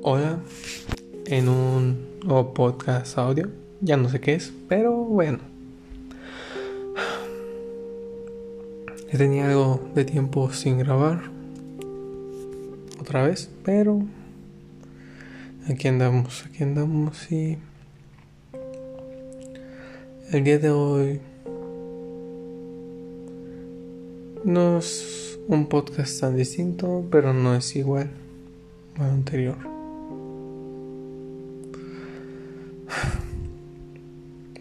Hola, en un nuevo podcast audio. Ya no sé qué es, pero bueno. Tenía algo de tiempo sin grabar. Otra vez, pero aquí andamos, aquí andamos y el día de hoy no es un podcast tan distinto, pero no es igual al anterior.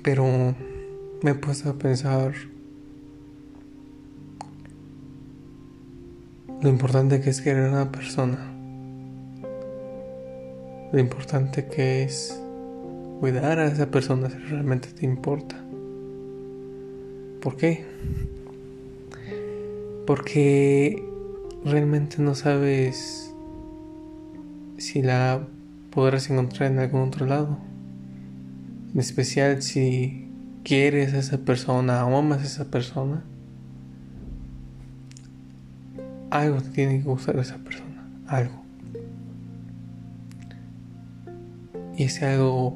Pero me he puesto a pensar lo importante que es querer a una persona. Lo importante que es cuidar a esa persona si realmente te importa. ¿Por qué? Porque realmente no sabes si la podrás encontrar en algún otro lado. En especial si quieres a esa persona o amas a esa persona. Algo te tiene que gustar a esa persona. Algo. Y ese algo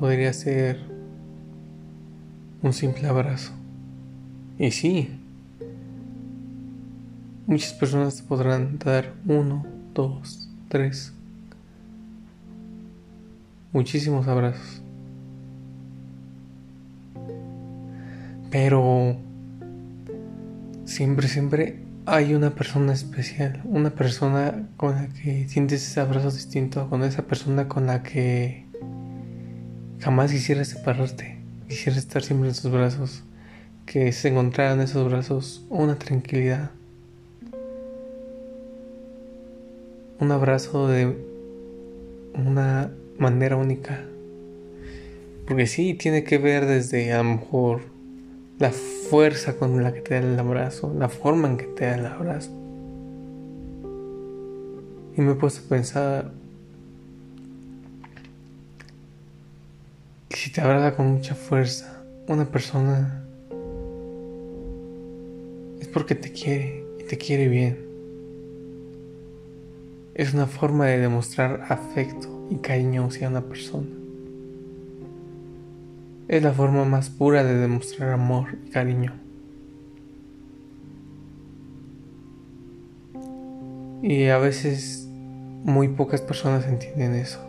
podría ser un simple abrazo. Y sí, muchas personas te podrán dar uno, dos, tres, muchísimos abrazos. Pero siempre, siempre hay una persona especial, una persona con la que sientes ese abrazo distinto, con esa persona con la que jamás quisieras separarte, quisieras estar siempre en sus brazos, que se encontrara en esos brazos una tranquilidad, un abrazo de una manera única. Porque sí, tiene que ver desde a lo mejor la fuerza con la que te da el abrazo, la forma en que te da el abrazo. Y me he puesto a pensar que si te abraza con mucha fuerza una persona es porque te quiere y te quiere bien. Es una forma de demostrar afecto y cariño hacia una persona. Es la forma más pura de demostrar amor y cariño. Y a veces muy pocas personas entienden eso.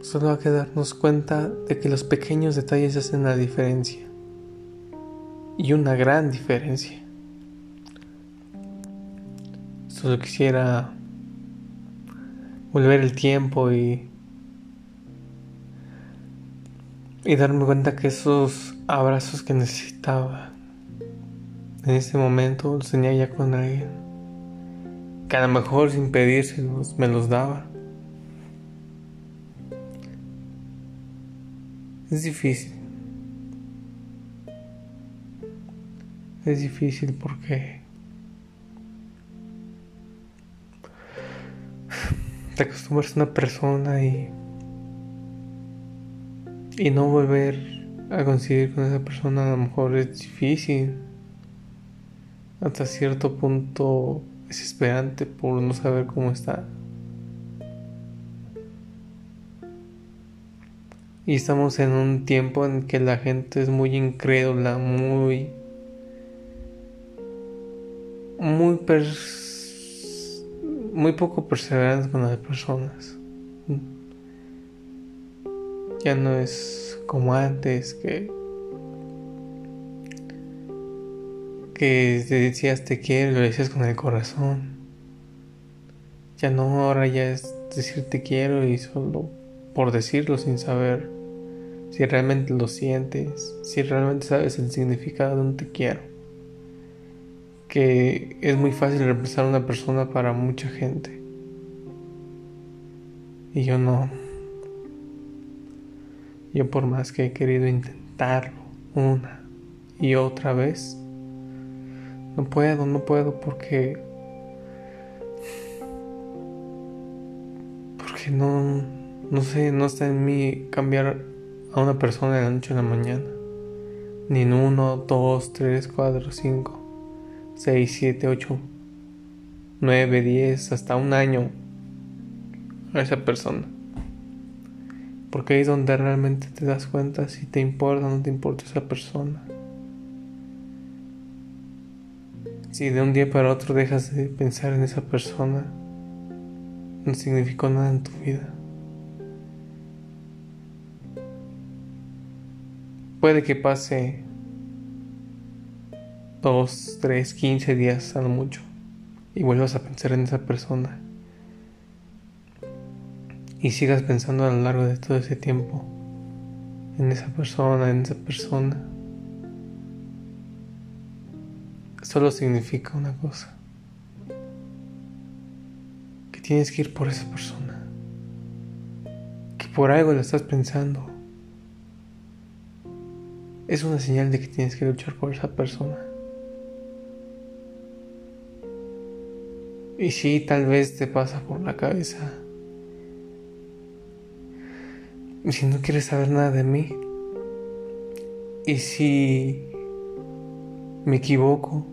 Solo hay que darnos cuenta de que los pequeños detalles hacen la diferencia. Y una gran diferencia. Solo quisiera volver el tiempo y y darme cuenta que esos abrazos que necesitaba en ese momento los tenía ya con alguien que a lo mejor sin pedírselos me los daba. Es difícil. Es difícil porque te acostumbras a una persona y y no volver a coincidir con esa persona a lo mejor es difícil. Hasta cierto punto desesperante por no saber cómo está. Y estamos en un tiempo en que la gente es muy incrédula muy muy pers muy poco perseverante con las personas. Ya no es como antes que que decías te quiero, lo decías con el corazón. Ya no, ahora ya es decir te quiero y solo por decirlo sin saber si realmente lo sientes, si realmente sabes el significado de un te quiero que es muy fácil reemplazar a una persona para mucha gente. Y yo no. Yo por más que he querido intentarlo una y otra vez, no puedo, no puedo porque... Porque no, no sé, no está en mí cambiar a una persona de la noche a la mañana. ni en 1, 2, 3, 4, 5, 6, 7, 8, 9, 10, hasta un año a esa persona. Porque ahí es donde realmente te das cuenta si te importa o no te importa esa persona. Si de un día para otro dejas de pensar en esa persona, no significó nada en tu vida. Puede que pase dos, tres, quince días a lo mucho. Y vuelvas a pensar en esa persona. Y sigas pensando a lo largo de todo ese tiempo en esa persona, en esa persona, solo significa una cosa, que tienes que ir por esa persona, que por algo lo estás pensando. Es una señal de que tienes que luchar por esa persona. Y sí, tal vez te pasa por la cabeza y si no quieres saber nada de mí, y si me equivoco,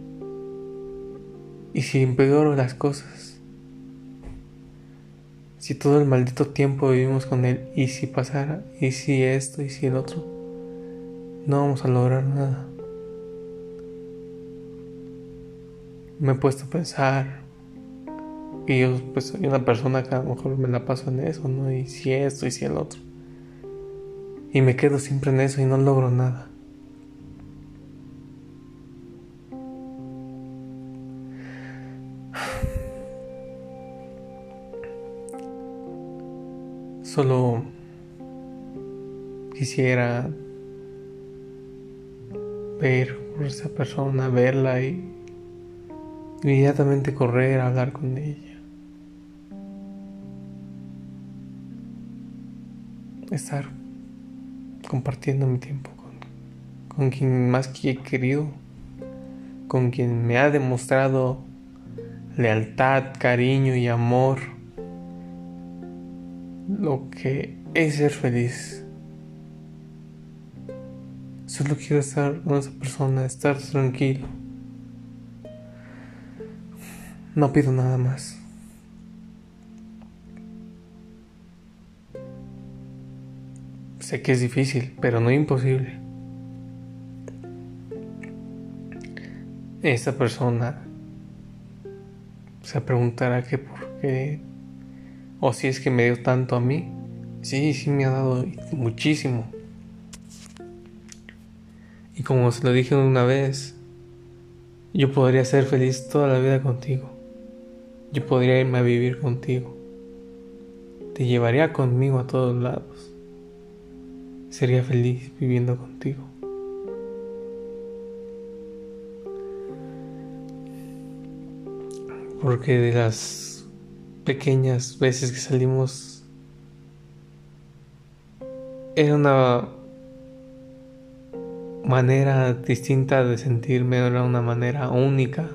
y si empeoro las cosas, si todo el maldito tiempo vivimos con él, y si pasara, y si esto, y si el otro, no vamos a lograr nada. Me he puesto a pensar, y yo pues soy una persona que a lo mejor me la paso en eso, ¿no? Y si esto, y si el otro. Y me quedo siempre en eso y no logro nada. Solo quisiera ver por esa persona, verla y inmediatamente correr a hablar con ella. Estar compartiendo mi tiempo con, con quien más he querido, con quien me ha demostrado lealtad, cariño y amor. Lo que es ser feliz. Solo quiero estar con esa persona, estar tranquilo. No pido nada más. Sé que es difícil, pero no imposible. Esta persona se preguntará que por qué, o si es que me dio tanto a mí. Sí, sí me ha dado muchísimo. Y como se lo dije una vez, yo podría ser feliz toda la vida contigo. Yo podría irme a vivir contigo. Te llevaría conmigo a todos lados sería feliz viviendo contigo. Porque de las pequeñas veces que salimos era una manera distinta de sentirme, era una manera única.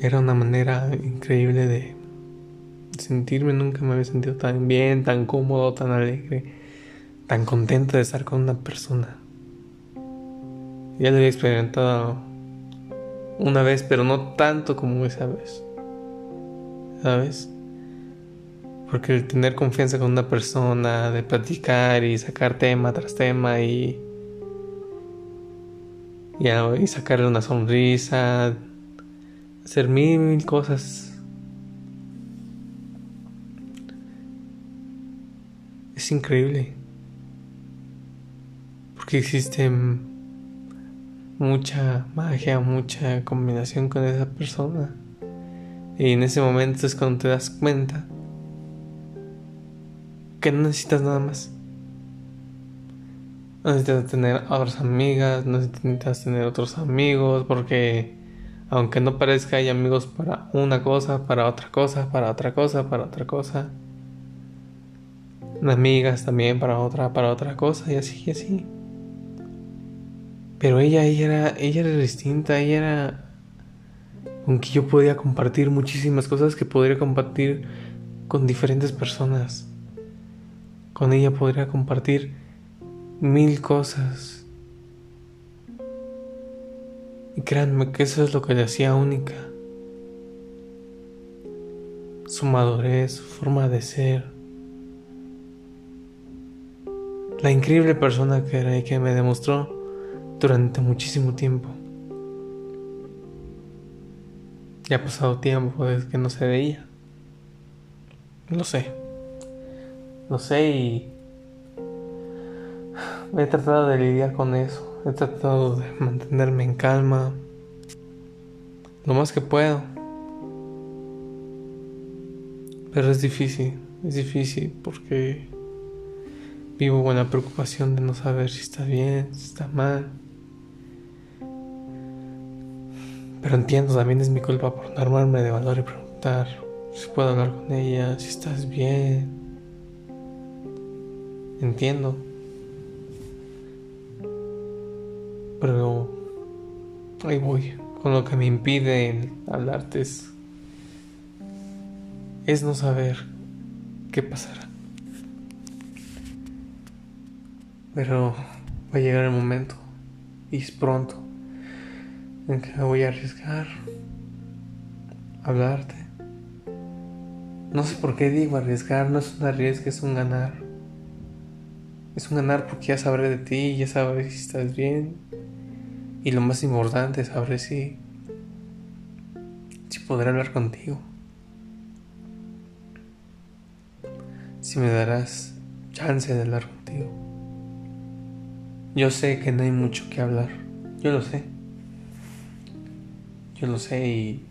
Era una manera increíble de sentirme, nunca me había sentido tan bien, tan cómodo, tan alegre, tan contento de estar con una persona. Ya lo había experimentado una vez, pero no tanto como esa vez. ¿Sabes? Porque el tener confianza con una persona, de platicar y sacar tema tras tema y, y, sacarle una sonrisa, hacer mil, mil cosas es increíble. Porque existe mucha magia, mucha combinación con esa persona. Y en ese momento es cuando te das cuenta que no necesitas nada más. No necesitas tener otras amigas, no necesitas tener otros amigos, porque aunque no parezca hay amigos para una cosa, para otra cosa, para otra cosa, para otra cosa amigas también para otra, para otra cosa y así y así. Pero ella, ella era, ella era distinta, ella era con que yo podía compartir muchísimas cosas que podría compartir con diferentes personas. Con ella podría compartir mil cosas. Y créanme que eso es lo que le hacía única. Su madurez, su forma de ser. La increíble persona que era y que me demostró durante muchísimo tiempo. Ya ha pasado tiempo desde que no se veía. Lo sé. Lo sé y he tratado de lidiar con eso. He tratado de mantenerme en calma lo más que puedo. Pero es difícil, es difícil porque vivo con la preocupación de no saber si está bien, si está mal. Pero entiendo, también es mi culpa por no armarme de valor y preguntar si puedo hablar con ella, si estás bien. Entiendo. Pero ahí voy. Con lo que me impide hablarte es, es no saber qué pasará. Pero va a llegar el momento, y es pronto, en que me voy a arriesgar a hablarte. No sé por qué digo arriesgar, no es un arriesgue, es un ganar. Es un ganar porque ya sabré de ti, ya sabré si estás bien. Y lo más importante, sabré si, si podré hablar contigo. Si me darás chance de hablar contigo. Yo sé que no hay mucho que hablar. Yo lo sé. Yo lo sé y...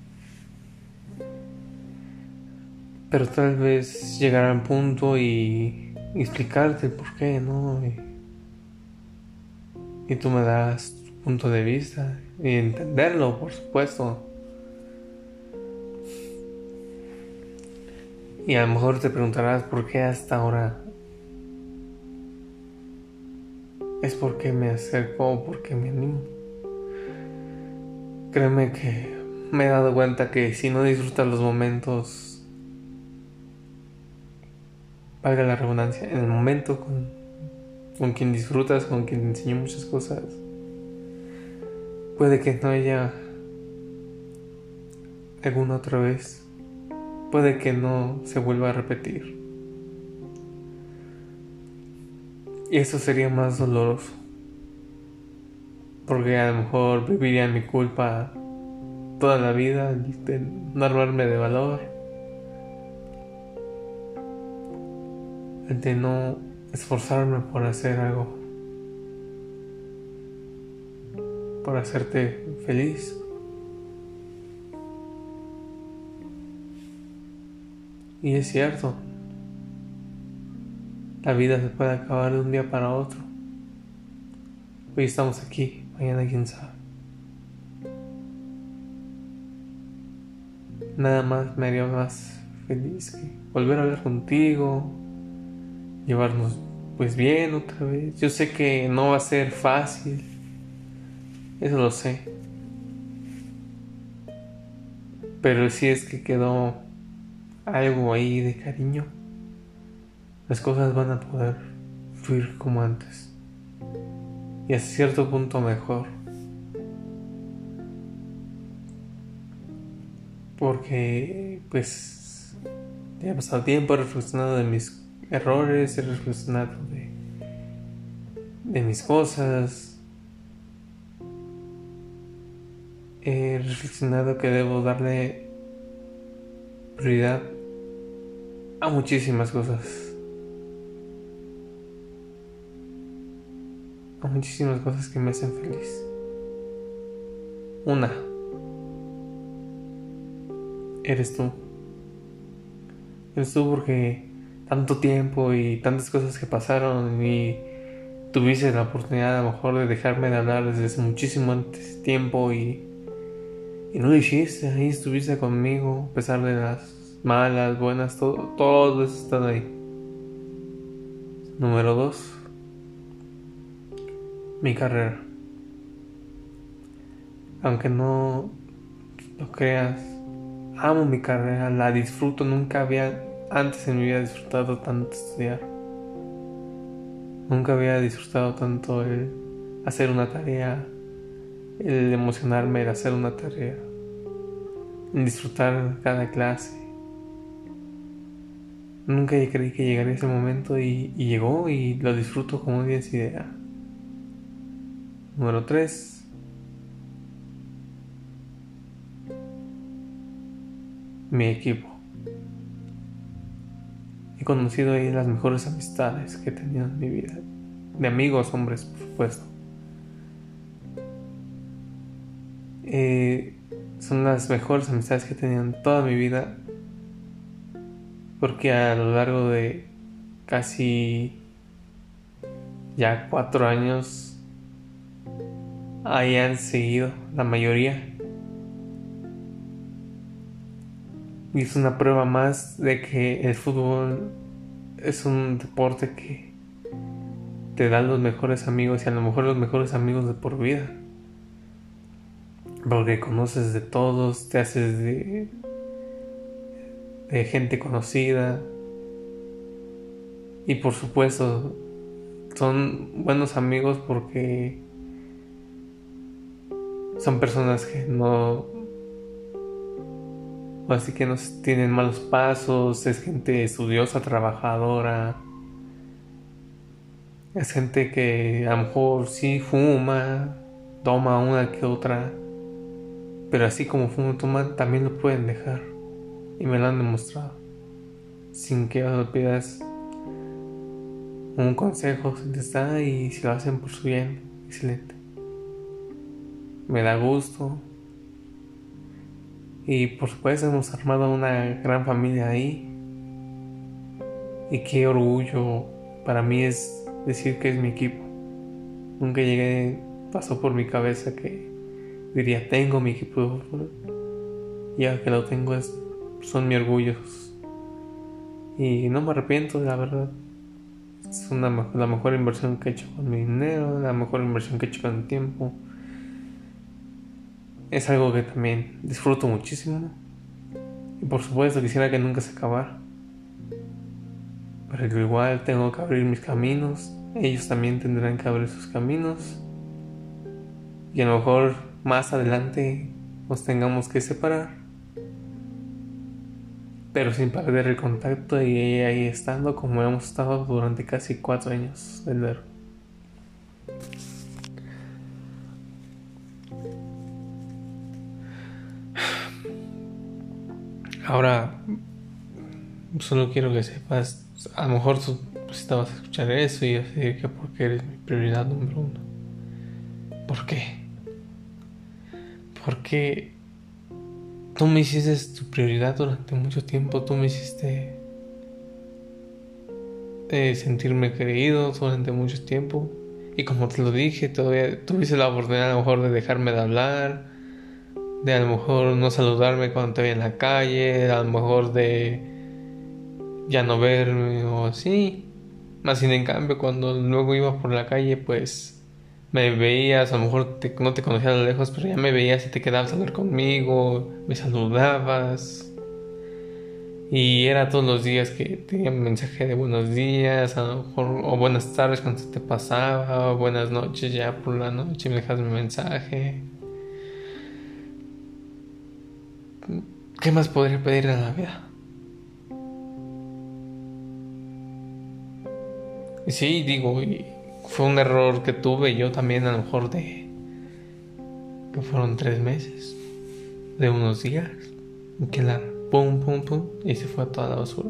Pero tal vez llegar a un punto y, explicarte por qué, ¿no? Y, y tú me das tu punto de vista y entenderlo, por supuesto. Y a lo mejor te preguntarás por qué hasta ahora es porque me acerco, porque me animo. Créeme que me he dado cuenta que si no disfrutas los momentos, valga la redundancia, en el momento con, con quien disfrutas, con quien te enseñó muchas cosas, puede que no haya alguna otra vez, puede que no se vuelva a repetir. Eso sería más doloroso. Porque a lo mejor viviría mi culpa toda la vida de no armarme de valor. De no esforzarme por hacer algo. Por hacerte feliz. Y es cierto, la vida se puede acabar de un día para otro. Hoy estamos aquí, mañana quién sabe. Nada más me haría más feliz que volver a hablar contigo, llevarnos pues bien otra vez. Yo sé que no va a ser fácil, eso lo sé. Pero si es que quedó algo ahí de cariño las cosas van a poder fluir como antes. Y a cierto punto mejor. Porque pues ya he pasado tiempo, he reflexionado de mis errores, he reflexionado de, de mis cosas. He reflexionado que debo darle prioridad a muchísimas cosas. Muchísimas cosas que me hacen feliz. Una, eres tú. Eres tú porque tanto tiempo y tantas cosas que pasaron y tuviste la oportunidad a lo mejor de dejarme de hablar desde muchísimo antes tiempo y, y no lo hiciste, ahí estuviste conmigo a pesar de las malas, buenas, todo, todo eso está ahí. Número dos, mi carrera. Aunque no lo creas, amo mi carrera, la disfruto, nunca había antes en mi vida disfrutado tanto estudiar. Nunca había disfrutado tanto el hacer una tarea, el emocionarme de hacer una tarea, el disfrutar cada clase. Nunca creí que llegaría ese momento y, llegó y lo disfruto como no tienes idea. Número 3. Mi equipo. He conocido ahí las mejores amistades que he tenido en mi vida. De amigos, hombres, por supuesto. Eh, son las mejores amistades que he tenido en toda mi vida. Porque a lo largo de casi ya cuatro años ahí han seguido la mayoría. Y es una prueba más de que el fútbol es un deporte que te da los mejores amigos y a lo mejor los mejores amigos de por vida. Porque conoces de todos, te haces de, de gente conocida. Y por supuesto, son buenos amigos porque son personas que no así que no tienen malos pasos, es gente estudiosa, trabajadora, es gente que a lo mejor sí fuma, toma una que otra, pero así como fuma, toma, también lo pueden dejar. Y me lo han demostrado. Sin que lo pidas un consejo, se te está y si lo hacen por su bien, excelente. Me da gusto, y por supuesto hemos armado una gran familia ahí. Y qué orgullo para mí es decir que es mi equipo. Nunca llegué, pasó por mi cabeza que diría, tengo mi equipo de fútbol. Ya que lo tengo, es, son mi orgullos. Y no me arrepiento, la verdad. Es una, la mejor inversión que he hecho con mi dinero, la mejor inversión que he hecho con el tiempo es algo que también disfruto muchísimo. Y por supuesto quisiera que nunca se acabara. Pero igual tengo que abrir mis caminos. Ellos también tendrán que abrir sus caminos. Y a lo mejor más adelante nos tengamos que separar. Pero sin perder el contacto y ahí estando como hemos estado durante casi cuatro años de enero. Ahora, solo quiero que sepas, a lo mejor tú estabas a escuchar eso y decir que porque eres mi prioridad número uno. ¿Por qué? Porque tú me hiciste tu prioridad durante mucho tiempo, tú me hiciste eh, sentirme querido durante mucho tiempo. Y como te lo dije, todavía tuviste la oportunidad a lo mejor de dejarme de hablar, de a lo mejor no saludarme cuando te veía en la calle, a lo mejor de ya no verme o así. Más sin en cambio, cuando luego iba por la calle, pues me veías, a lo mejor no te conocía de lejos, pero ya me veías y te quedabas a hablar conmigo, me saludabas. Y era todos los días que tenía un mensaje de buenos días, a lo mejor, o buenas tardes cuando se te pasaba, o buenas noches ya por la noche me dejas mi mensaje. ¿Qué más podría pedir a la vida? Y sí, digo, fue un error que tuve yo también a lo mejor de... que fueron tres meses, de unos días, que la pum, pum, pum, y se fue a toda la basura.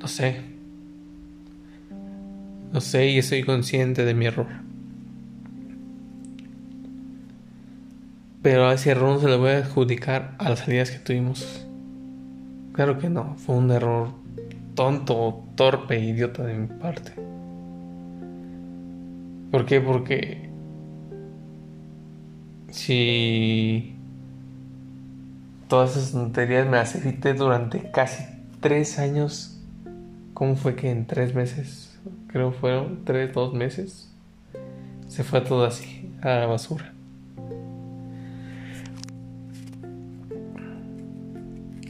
No sé. No sé y estoy consciente de mi error. Pero a ese error no se le voy a adjudicar a las salidas que tuvimos. Claro que no, fue un error tonto, torpe, idiota de mi parte. ¿Por qué? Porque si todas esas tonterías me las evité durante casi tres años, ¿cómo fue que en tres meses, creo fueron tres, dos meses, se fue todo así, a la basura?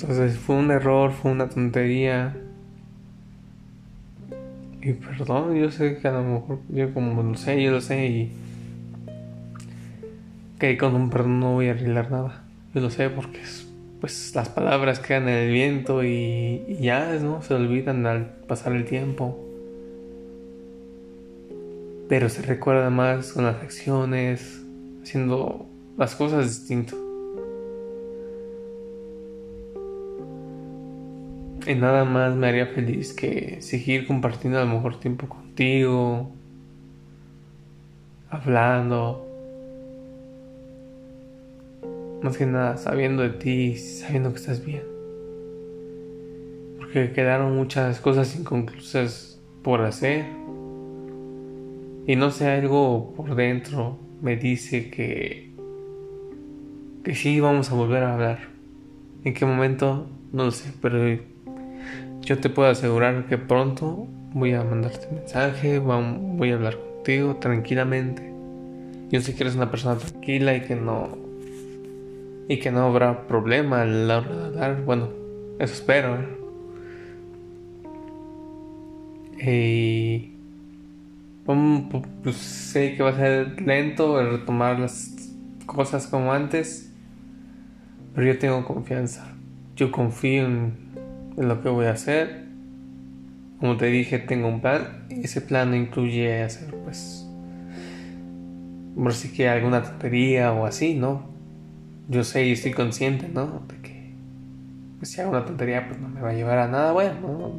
Entonces fue un error, fue una tontería. y perdón, yo sé que a lo mejor, yo como lo sé, yo lo sé y que con un perdón no voy a arreglar nada. Yo lo sé porque pues las palabras quedan en el viento y, ya, ¿no? Se olvidan al pasar el tiempo. Pero se recuerda más con las acciones, haciendo las cosas distintas. Y nada más me haría feliz que seguir compartiendo a lo mejor tiempo contigo, hablando, más que nada sabiendo de ti, sabiendo que estás bien. Porque quedaron muchas cosas inconclusas por hacer. Y no sé, algo por dentro me dice que que sí vamos a volver a hablar. ¿En qué momento? No lo sé, pero yo te puedo asegurar que pronto voy a mandarte mensaje, voy a hablar contigo tranquilamente. Yo sé que eres una persona tranquila y que no y que no habrá problema a la hora de hablar. Bueno, eso espero. ¿eh? Y pues sé que va a ser lento el retomar las cosas como antes, pero yo tengo confianza. Yo confío en en lo que voy a hacer. Como te dije, tengo un plan y ese plan incluye hacer, pues, por si que alguna tontería o así, ¿no? Yo sé y estoy consciente, ¿no? De que, pues, si hago una tontería, pues no me va a llevar a nada bueno, ¿no?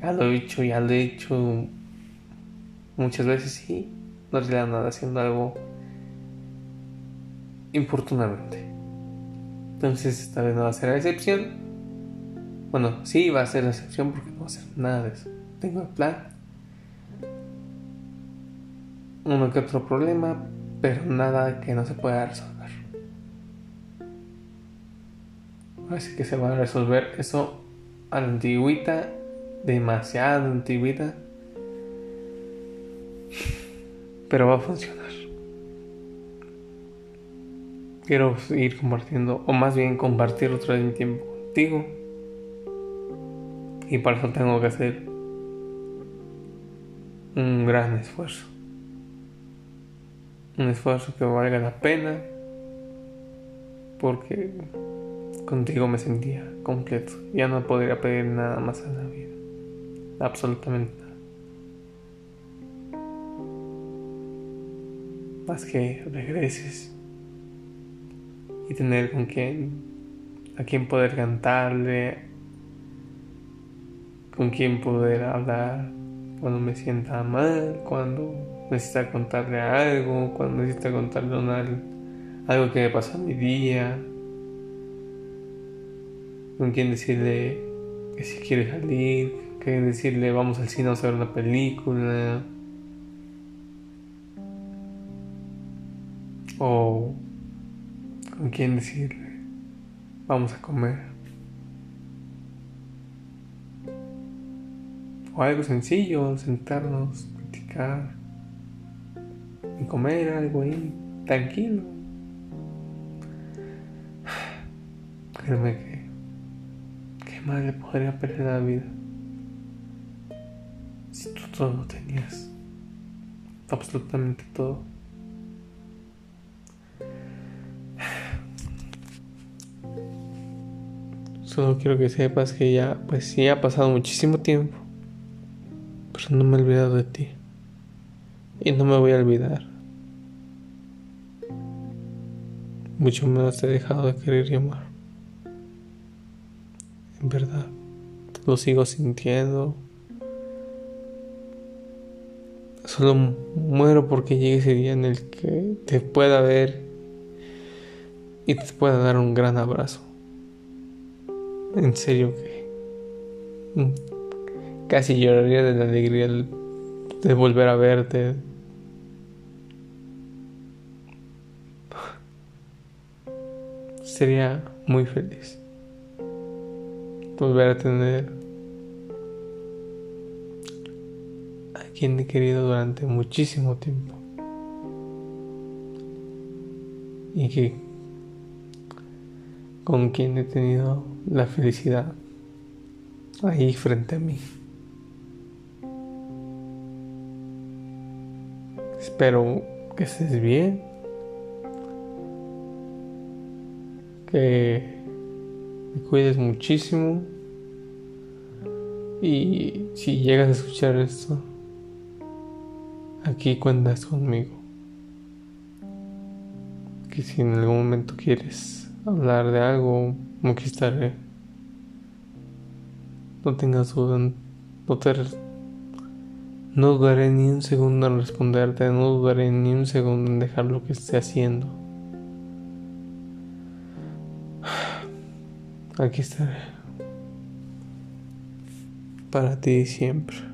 Ya lo he dicho, ya lo he hecho muchas veces y no le nada haciendo algo importunamente. Entonces, esta vez no va a ser la excepción bueno, sí va a ser la excepción porque no va a ser nada de eso. Tengo el plan. Uno que otro problema, pero nada que no se pueda resolver. Así que se va a resolver eso a antigüita, demasiado antigüita, pero va a funcionar. Quiero ir compartiendo, o más bien compartir día mi tiempo contigo y para eso tengo que hacer un gran esfuerzo. Un esfuerzo que valga la pena porque contigo me sentía completo. Ya no podría pedir nada más a la vida. Absolutamente nada. Más que regreses y tener con quien, a quien poder cantarle, con quien poder hablar cuando me sienta mal, cuando necesita contarle algo, cuando necesita contarle algo que me pasó en mi día, con quien decirle que si quiere salir, que decirle vamos al cine a ver una película. O con quien decirle vamos a comer. O algo sencillo, sentarnos, platicar y comer algo ahí, tranquilo. Créeme que, ¿qué más le podría perder la vida? Si tú todo tenías, absolutamente todo. Solo quiero que sepas que ya, pues sí ha pasado muchísimo tiempo no me he olvidado de ti. Y no me voy a olvidar. Mucho menos te he dejado de querer llamar. En verdad, lo sigo sintiendo. Solo muero porque llegue ese día en el que te pueda ver y te pueda dar un gran abrazo. En serio que Casi lloraría de la alegría de volver a verte. Sería muy feliz volver a tener a quien he querido durante muchísimo tiempo. Y que con quien he tenido la felicidad ahí frente a mí. Espero que estés bien. Que me cuides muchísimo. Y si llegas a escuchar esto, aquí cuentas conmigo. Que si en algún momento quieres hablar de algo, aquí estaré. No tengas duda, no te no dudaré ni un segundo en responderte, no dudaré ni un segundo en dejar lo que esté haciendo. Aquí estaré. Para ti siempre.